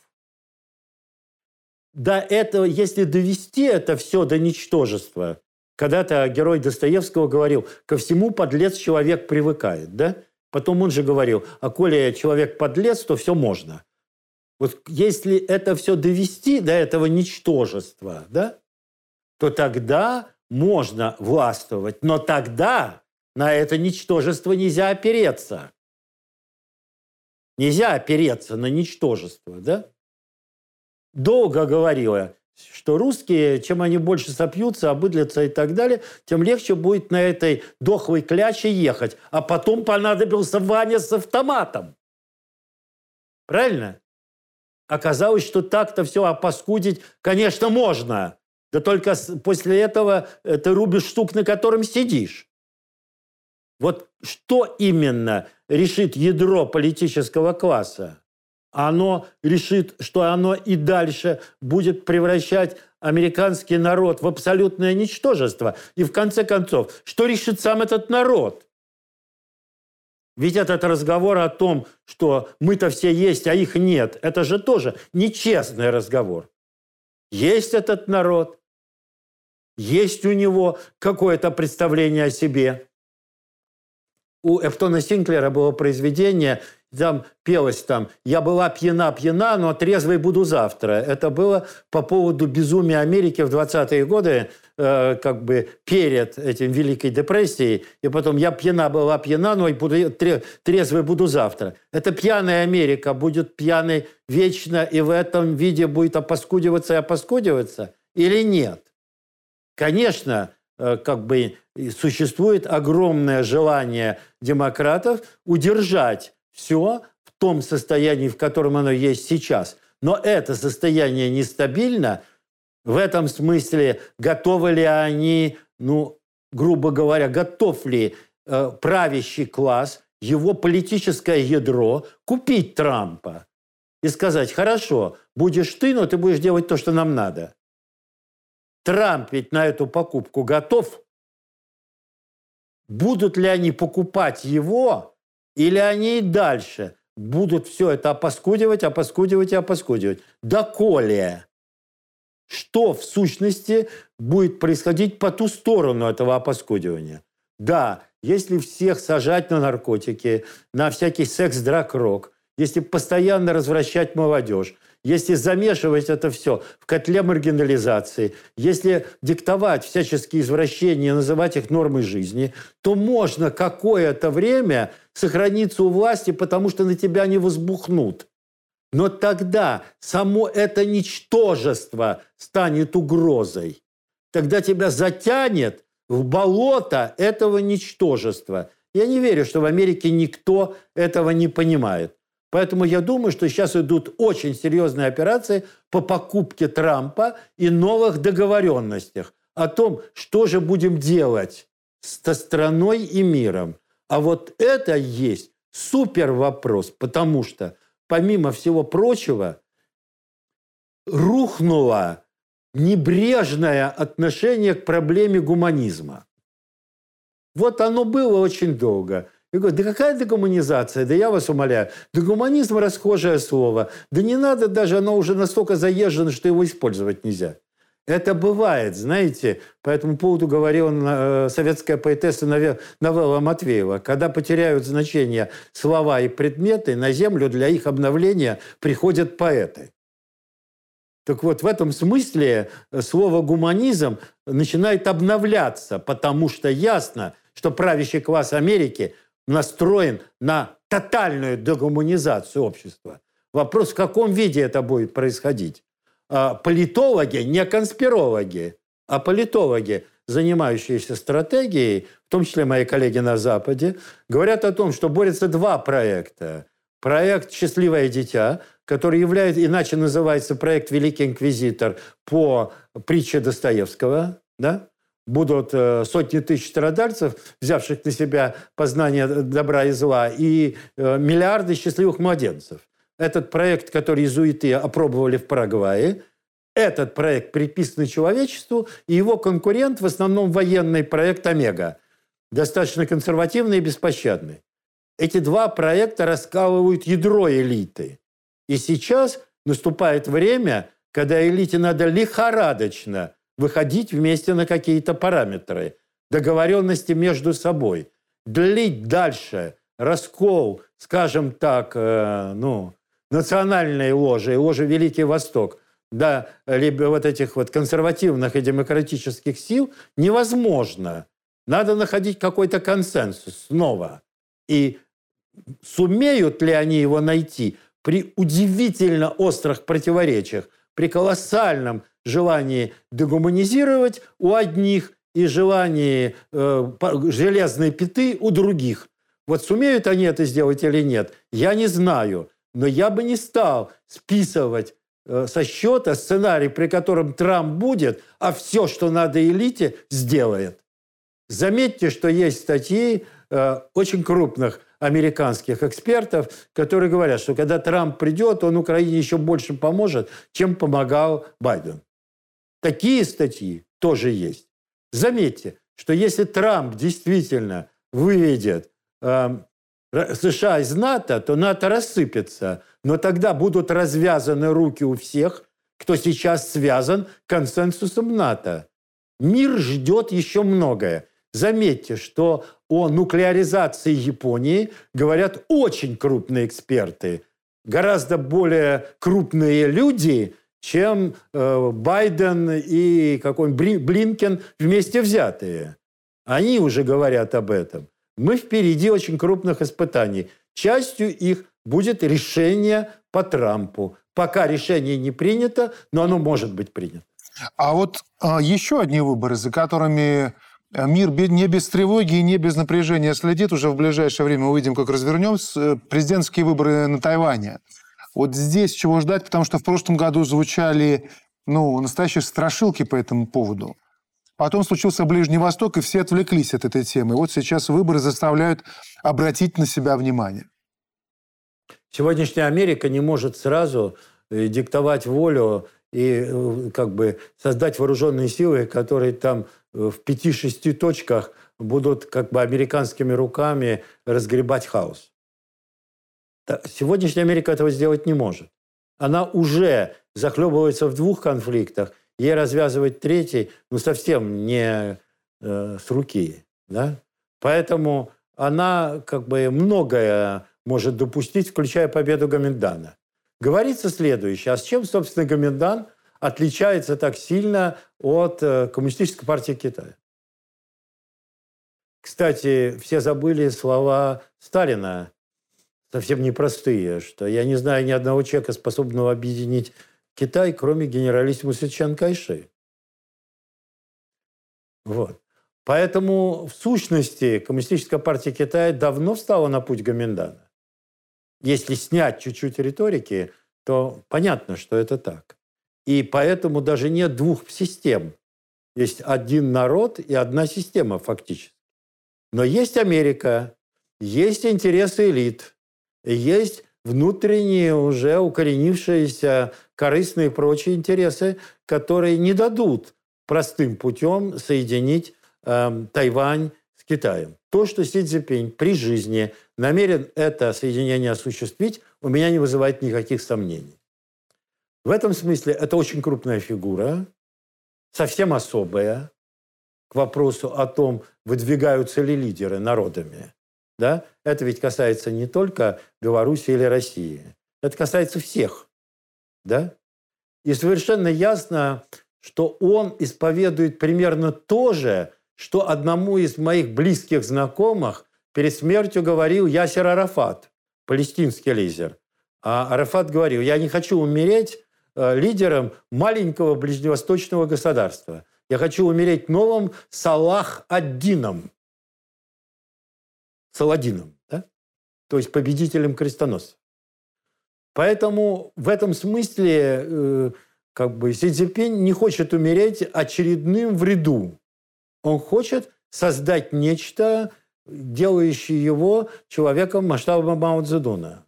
до этого, если довести это все до ничтожества, когда-то герой Достоевского говорил, ко всему подлец человек привыкает, да? Потом он же говорил, а коли человек подлец, то все можно. Вот если это все довести до этого ничтожества, да, то тогда можно властвовать. Но тогда на это ничтожество нельзя опереться. Нельзя опереться на ничтожество, да? Долго говорила, что русские, чем они больше сопьются, обыдлятся и так далее, тем легче будет на этой дохлой кляче ехать. А потом понадобился Ваня с автоматом. Правильно? Оказалось, что так-то все опаскудить, конечно, можно. Да только после этого э, ты рубишь штук, на котором сидишь. Вот что именно решит ядро политического класса? Оно решит, что оно и дальше будет превращать американский народ в абсолютное ничтожество. И в конце концов, что решит сам этот народ? Ведь этот разговор о том, что мы-то все есть, а их нет, это же тоже нечестный разговор. Есть этот народ, есть у него какое-то представление о себе. У Эфтона Синклера было произведение – там пелось там «Я была пьяна-пьяна, но трезвой буду завтра». Это было по поводу безумия Америки в 20-е годы, э, как бы перед этим Великой депрессией. И потом «Я пьяна была пьяна, но и буду, трезвой буду завтра». Это пьяная Америка будет пьяной вечно и в этом виде будет опаскудиваться и опаскудиваться или нет? Конечно, э, как бы существует огромное желание демократов удержать все в том состоянии, в котором оно есть сейчас. Но это состояние нестабильно. В этом смысле готовы ли они, ну, грубо говоря, готов ли э, правящий класс, его политическое ядро купить Трампа и сказать, хорошо, будешь ты, но ты будешь делать то, что нам надо. Трамп ведь на эту покупку готов. Будут ли они покупать его, или они и дальше будут все это опаскудивать, опаскудивать и опаскудивать? Доколе? Что в сущности будет происходить по ту сторону этого опаскудивания? Да, если всех сажать на наркотики, на всякий секс, драк, рок, если постоянно развращать молодежь, если замешивать это все в котле маргинализации, если диктовать всяческие извращения, называть их нормой жизни, то можно какое-то время сохраниться у власти, потому что на тебя не возбухнут. Но тогда само это ничтожество станет угрозой. Тогда тебя затянет в болото этого ничтожества. Я не верю, что в Америке никто этого не понимает. Поэтому я думаю, что сейчас идут очень серьезные операции по покупке Трампа и новых договоренностях о том, что же будем делать со страной и миром. А вот это есть супер вопрос, потому что, помимо всего прочего, рухнуло небрежное отношение к проблеме гуманизма. Вот оно было очень долго – я говорю, да какая дегуманизация? Да я вас умоляю. Дегуманизм – расхожее слово. Да не надо даже, оно уже настолько заезжено, что его использовать нельзя. Это бывает, знаете. По этому поводу говорила э, советская поэтесса Новелла Матвеева. Когда потеряют значение слова и предметы, на землю для их обновления приходят поэты. Так вот, в этом смысле э, слово «гуманизм» начинает обновляться, потому что ясно, что правящий класс Америки настроен на тотальную дегуманизацию общества. Вопрос, в каком виде это будет происходить. А, политологи, не конспирологи, а политологи, занимающиеся стратегией, в том числе мои коллеги на Западе, говорят о том, что борются два проекта. Проект «Счастливое дитя», который является, иначе называется проект «Великий инквизитор» по притче Достоевского, да? Будут э, сотни тысяч страдальцев, взявших на себя познание добра и зла, и э, миллиарды счастливых младенцев. Этот проект, который иезуиты опробовали в Парагвае, этот проект приписан человечеству, и его конкурент в основном военный проект «Омега», достаточно консервативный и беспощадный. Эти два проекта раскалывают ядро элиты. И сейчас наступает время, когда элите надо лихорадочно выходить вместе на какие-то параметры, договоренности между собой, длить дальше раскол, скажем так, э, ну, национальной ложи, ложи Великий Восток, да, либо вот этих вот консервативных и демократических сил невозможно. Надо находить какой-то консенсус снова. И сумеют ли они его найти при удивительно острых противоречиях, при колоссальном желании дегуманизировать у одних и желании э, железной пяты у других. Вот сумеют они это сделать или нет, я не знаю. Но я бы не стал списывать э, со счета сценарий, при котором Трамп будет, а все, что надо элите, сделает. Заметьте, что есть статьи э, очень крупных американских экспертов, которые говорят, что когда Трамп придет, он Украине еще больше поможет, чем помогал Байден. Такие статьи тоже есть. Заметьте, что если Трамп действительно выведет э, США из НАТО, то НАТО рассыпется. Но тогда будут развязаны руки у всех, кто сейчас связан консенсусом НАТО. Мир ждет еще многое. Заметьте, что о нуклеаризации Японии говорят очень крупные эксперты, гораздо более крупные люди, чем э, Байден и какой-нибудь Блинкен вместе взятые. Они уже говорят об этом. Мы впереди очень крупных испытаний. Частью их будет решение по Трампу. Пока решение не принято, но оно может быть принято. А вот а, еще одни выборы, за которыми мир не без тревоги и не без напряжения следит. Уже в ближайшее время увидим, как развернемся. Э, президентские выборы на Тайване. Вот здесь чего ждать, потому что в прошлом году звучали ну, настоящие страшилки по этому поводу. Потом случился Ближний Восток, и все отвлеклись от этой темы. Вот сейчас выборы заставляют обратить на себя внимание. Сегодняшняя Америка не может сразу э, диктовать волю и э, как бы создать вооруженные силы, которые там в пяти-шести точках будут как бы американскими руками разгребать хаос. Сегодняшняя Америка этого сделать не может. Она уже захлебывается в двух конфликтах ей развязывать третий, ну, совсем не э, с руки. Да? Поэтому она как бы многое может допустить, включая победу Гаминдана. Говорится следующее. А с чем, собственно, Гаминдан отличается так сильно от э, Коммунистической партии Китая? Кстати, все забыли слова Сталина, совсем непростые, что я не знаю ни одного человека, способного объединить Китай, кроме генералиссимуса Чан Кайши. Вот. Поэтому, в сущности, Коммунистическая партия Китая давно встала на путь Гоминдана. Если снять чуть-чуть риторики, то понятно, что это так. И поэтому даже нет двух систем. Есть один народ и одна система фактически. Но есть Америка, есть интересы элит, есть внутренние уже укоренившиеся корыстные и прочие интересы, которые не дадут простым путем соединить э, Тайвань с Китаем. То, что Си Цзиньпинь при жизни намерен это соединение осуществить, у меня не вызывает никаких сомнений. В этом смысле это очень крупная фигура, совсем особая, к вопросу о том, выдвигаются ли лидеры народами. Да? Это ведь касается не только Беларуси или России. Это касается всех. Да? И совершенно ясно, что он исповедует примерно то же, что одному из моих близких знакомых перед смертью говорил Ясер Арафат, палестинский лидер. А Арафат говорил, я не хочу умереть лидером маленького ближневосточного государства. Я хочу умереть новым Салах-Аддином. Саладином, да? То есть победителем крестоносцев. Поэтому в этом смысле э, как бы Си Цзиньпинь не хочет умереть очередным в ряду. Он хочет создать нечто, делающее его человеком масштаба Мао Цзэдуна.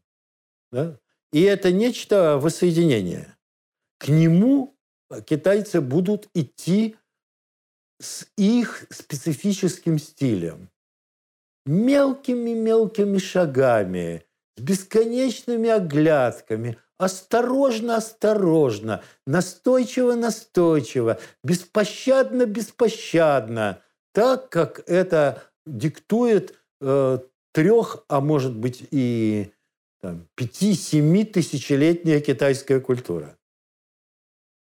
Да? И это нечто воссоединение. К нему китайцы будут идти с их специфическим стилем. Мелкими-мелкими шагами, с бесконечными оглядками, осторожно-осторожно, настойчиво-настойчиво, беспощадно-беспощадно, так, как это диктует э, трех, а может быть и пяти-семи тысячелетняя китайская культура.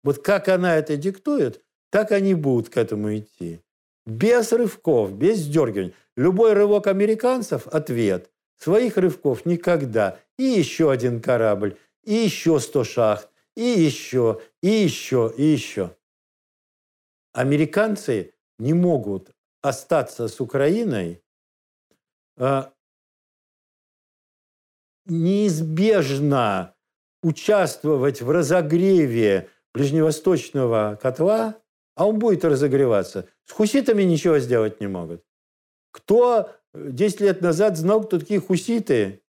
Вот как она это диктует, так они будут к этому идти. Без рывков, без сдергивания. Любой рывок американцев – ответ. Своих рывков никогда. И еще один корабль, и еще сто шахт, и еще, и еще, и еще. Американцы не могут остаться с Украиной а, неизбежно участвовать в разогреве ближневосточного котла, а он будет разогреваться. С хуситами ничего сделать не могут. Кто 10 лет назад знал, кто такие хуситы?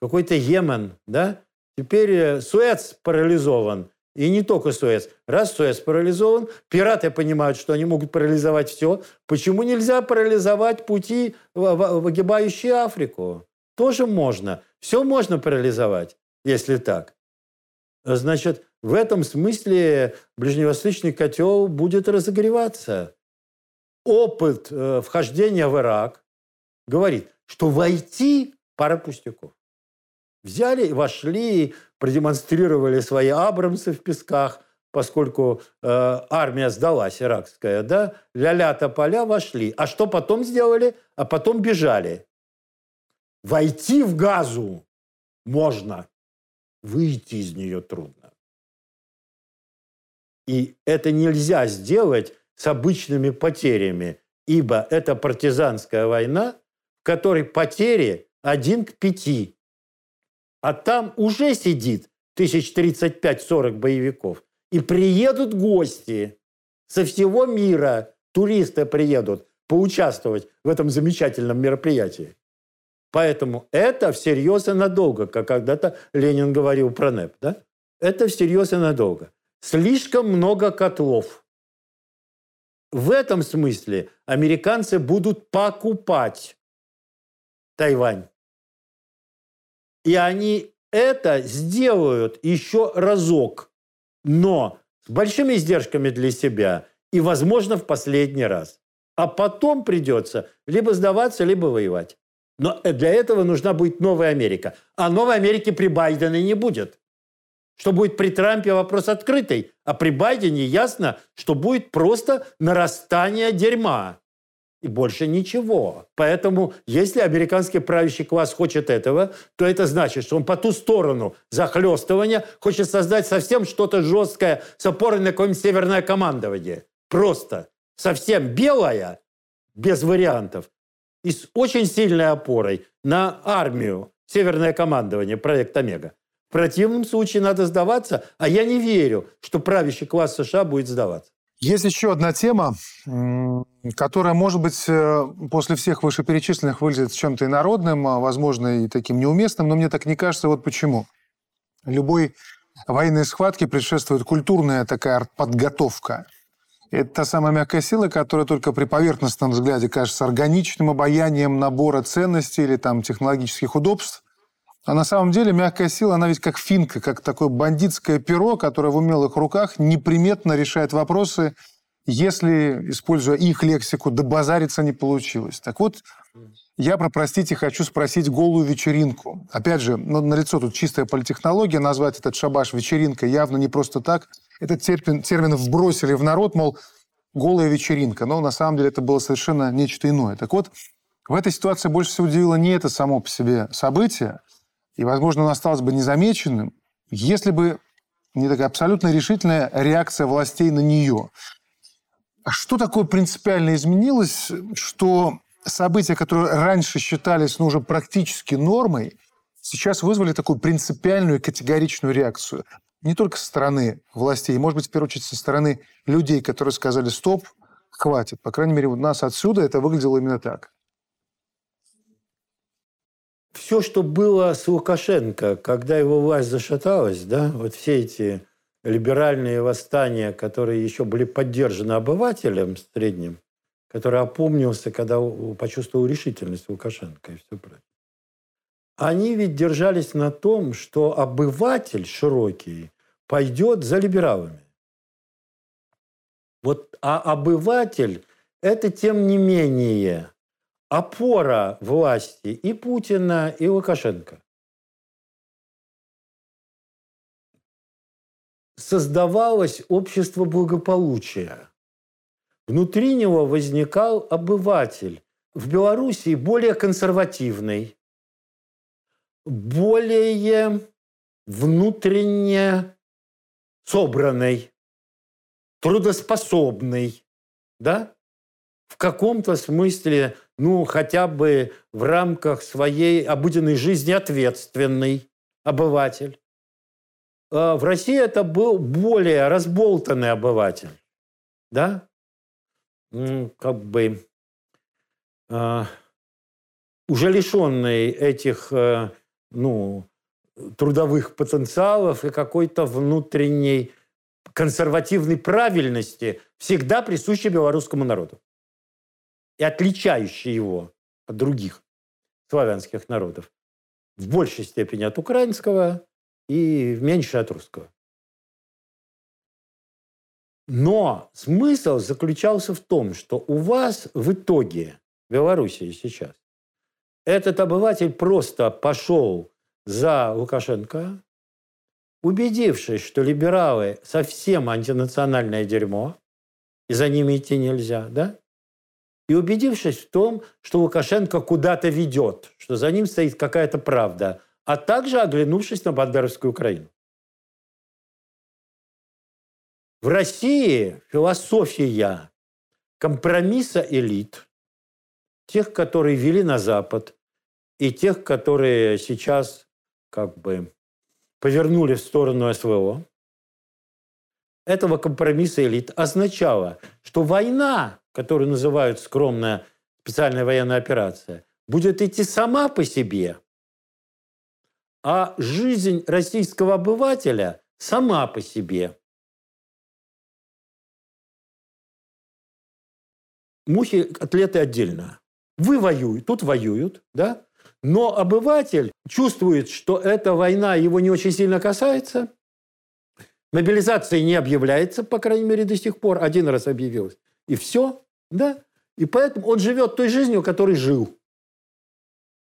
Какой-то Йемен, да? Теперь э, Суэц парализован. И не только Суэц. Раз Суэц парализован, пираты понимают, что они могут парализовать все. Почему нельзя парализовать пути, выгибающие Африку? Тоже можно. Все можно парализовать, если так. Значит, в этом смысле ближневосточный котел будет разогреваться. Опыт э, вхождения в Ирак говорит, что войти пара пустяков. Взяли, вошли, продемонстрировали свои Абрамсы в песках, поскольку э, армия сдалась, иракская, да, ля-ля поля вошли. А что потом сделали? А потом бежали. Войти в газу можно, выйти из нее трудно. И это нельзя сделать с обычными потерями, ибо это партизанская война, в которой потери один к пяти. А там уже сидит 1035-40 боевиков. И приедут гости со всего мира, туристы приедут поучаствовать в этом замечательном мероприятии. Поэтому это всерьез и надолго, как когда-то Ленин говорил про НЭП. Да? Это всерьез и надолго. Слишком много котлов. В этом смысле американцы будут покупать Тайвань. И они это сделают еще разок, но с большими издержками для себя и, возможно, в последний раз. А потом придется либо сдаваться, либо воевать. Но для этого нужна будет новая Америка. А новой Америки при Байдене не будет. Что будет при Трампе вопрос открытый. А при Байдене ясно, что будет просто нарастание дерьма. И больше ничего. Поэтому, если американский правящий класс хочет этого, то это значит, что он по ту сторону захлестывания хочет создать совсем что-то жесткое с опорой на какое-нибудь северное командование. Просто совсем белое, без вариантов, и с очень сильной опорой на армию, северное командование, проект «Омега». В противном случае надо сдаваться, а я не верю, что правящий класс США будет сдаваться. Есть еще одна тема, которая, может быть, э, после всех вышеперечисленных выглядит чем-то инородным, а, возможно, и таким неуместным, но мне так не кажется. Вот почему. Любой военной схватке предшествует культурная такая подготовка. Это та самая мягкая сила, которая только при поверхностном взгляде кажется органичным обаянием набора ценностей или там технологических удобств. А на самом деле мягкая сила, она ведь как финка, как такое бандитское перо, которое в умелых руках неприметно решает вопросы, если, используя их лексику, добазариться не получилось. Так вот, я про, простите, хочу спросить голую вечеринку. Опять же, ну, лицо тут чистая политехнология, назвать этот шабаш вечеринкой явно не просто так. Этот термин, термин вбросили в народ, мол, голая вечеринка. Но на самом деле это было совершенно нечто иное. Так вот, в этой ситуации больше всего удивило не это само по себе событие, и, возможно, он остался бы незамеченным, если бы не такая абсолютно решительная реакция властей на нее. А что такое принципиально изменилось, что события, которые раньше считались ну, уже практически нормой, сейчас вызвали такую принципиальную и категоричную реакцию? Не только со стороны властей, может быть, в первую очередь, со стороны людей, которые сказали «стоп», хватит. По крайней мере, у нас отсюда это выглядело именно так. Все, что было с Лукашенко, когда его власть зашаталась, да, вот все эти либеральные восстания, которые еще были поддержаны обывателем средним, который опомнился, когда почувствовал решительность Лукашенко и все прочее. Они ведь держались на том, что обыватель широкий пойдет за либералами. Вот, а обыватель – это, тем не менее, опора власти и Путина, и Лукашенко. Создавалось общество благополучия. Внутри него возникал обыватель. В Белоруссии более консервативный, более внутренне собранный, трудоспособный, да? В каком-то смысле, ну, хотя бы в рамках своей обыденной жизни ответственный обыватель. А в России это был более разболтанный обыватель, да? Ну, как бы э, уже лишенный этих, э, ну, трудовых потенциалов и какой-то внутренней консервативной правильности, всегда присущей белорусскому народу и отличающей его от других славянских народов. В большей степени от украинского и в меньшей от русского. Но смысл заключался в том, что у вас в итоге, в Белоруссии сейчас, этот обыватель просто пошел за Лукашенко, убедившись, что либералы совсем антинациональное дерьмо, и за ними идти нельзя, да? И убедившись в том, что Лукашенко куда-то ведет, что за ним стоит какая-то правда, а также оглянувшись на Бандеровскую Украину. В России философия компромисса элит, тех, которые вели на Запад, и тех, которые сейчас как бы повернули в сторону СВО, этого компромисса элит означало, что война, которую называют скромная специальная военная операция, будет идти сама по себе, а жизнь российского обывателя сама по себе. Мухи, атлеты отдельно. Вы воюете, тут воюют, да? Но обыватель чувствует, что эта война его не очень сильно касается. Мобилизация не объявляется, по крайней мере, до сих пор. Один раз объявилась. И все. Да? И поэтому он живет той жизнью, которой жил.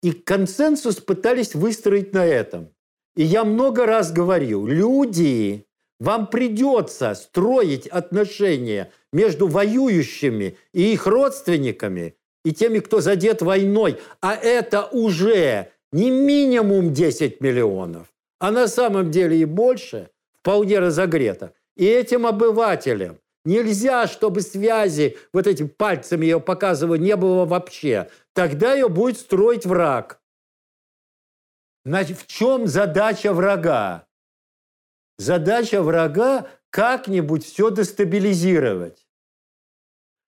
И консенсус пытались выстроить на этом. И я много раз говорил, люди, вам придется строить отношения между воюющими и их родственниками и теми, кто задет войной. А это уже не минимум 10 миллионов, а на самом деле и больше, вполне разогрето. И этим обывателям нельзя, чтобы связи, вот этим пальцами ее показываю, не было вообще. Тогда ее будет строить враг. Значит, в чем задача врага? Задача врага как-нибудь все дестабилизировать.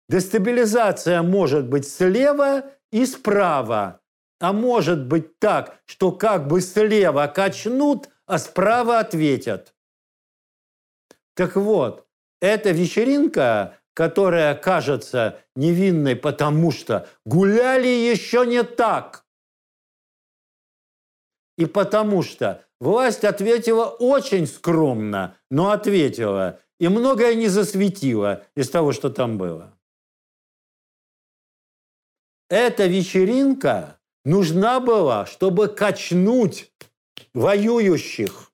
Дестабилизация может быть слева и справа, а может быть так, что как бы слева качнут, а справа ответят. Так вот, эта вечеринка, которая кажется невинной, потому что гуляли еще не так. И потому что власть ответила очень скромно, но ответила. И многое не засветила из того, что там было. Эта вечеринка нужна была, чтобы качнуть воюющих.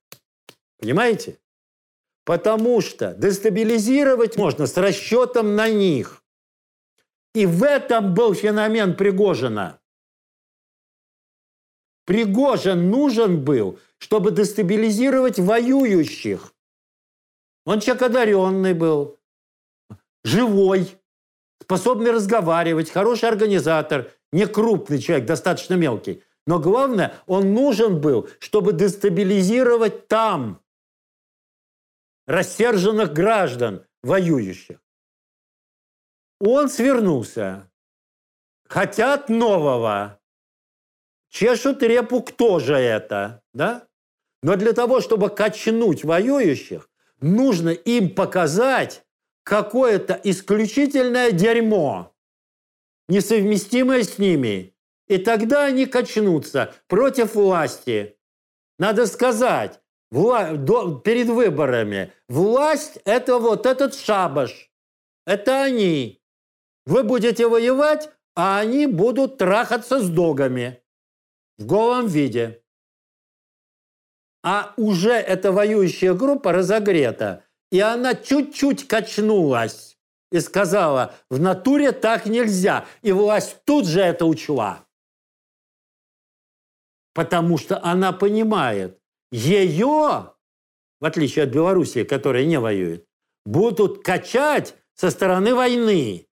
Понимаете? Потому что дестабилизировать можно с расчетом на них. И в этом был феномен Пригожина. Пригожин нужен был, чтобы дестабилизировать воюющих. Он человек одаренный был, живой, способный разговаривать, хороший организатор, не крупный человек, достаточно мелкий. Но главное, он нужен был, чтобы дестабилизировать там рассерженных граждан, воюющих. Он свернулся. Хотят нового. Чешут репу, кто же это, да? Но для того, чтобы качнуть воюющих, нужно им показать какое-то исключительное дерьмо, несовместимое с ними. И тогда они качнутся против власти. Надо сказать, вла- до, перед выборами, власть – это вот этот шабаш. Это они. Вы будете воевать, а они будут трахаться с догами в голом виде. А уже эта воюющая группа разогрета, и она чуть-чуть качнулась и сказала, в натуре так нельзя. И власть тут же это учла. Потому что она понимает, ее, в отличие от Белоруссии, которая не воюет, будут качать со стороны войны.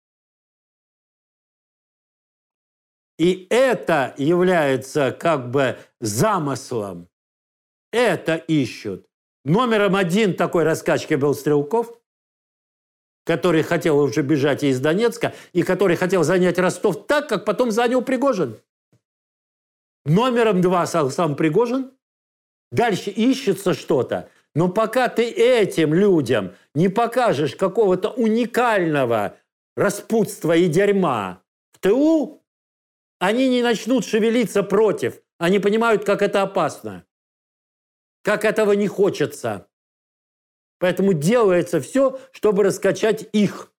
И это является как бы замыслом. Это ищут. Номером один такой раскачки был Стрелков, который хотел уже бежать из Донецка и который хотел занять Ростов так, как потом занял Пригожин. Номером два сам, сам Пригожин. Дальше ищется что-то. Но пока ты этим людям не покажешь какого-то уникального распутства и дерьма в ТУ, они не начнут шевелиться против. Они понимают, как это опасно. Как этого не хочется. Поэтому делается все, чтобы раскачать их.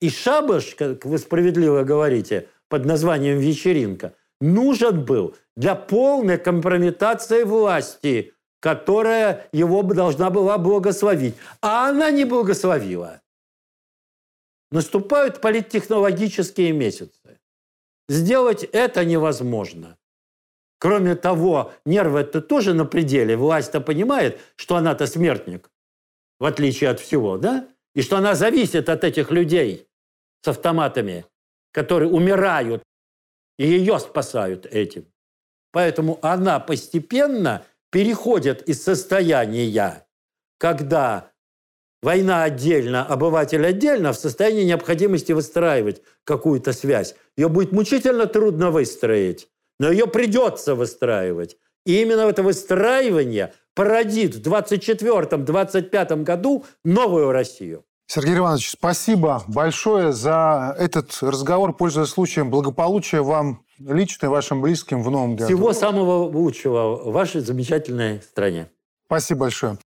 И шабаш, как вы справедливо говорите, под названием «вечеринка», нужен был для полной компрометации власти, которая его должна была благословить. А она не благословила. Наступают политтехнологические месяцы. Сделать это невозможно. Кроме того, нервы это тоже на пределе. Власть-то понимает, что она-то смертник, в отличие от всего, да? И что она зависит от этих людей с автоматами, которые умирают, и ее спасают этим. Поэтому она постепенно переходит из состояния, когда война отдельно, обыватель отдельно, в состоянии необходимости выстраивать какую-то связь. Ее будет мучительно трудно выстроить, но ее придется выстраивать. И именно это выстраивание породит в 24-25 году новую Россию. Сергей Иванович, спасибо большое за этот разговор. Пользуясь случаем, благополучия вам лично и вашим близким в новом году. Всего самого лучшего в вашей замечательной стране. Спасибо большое.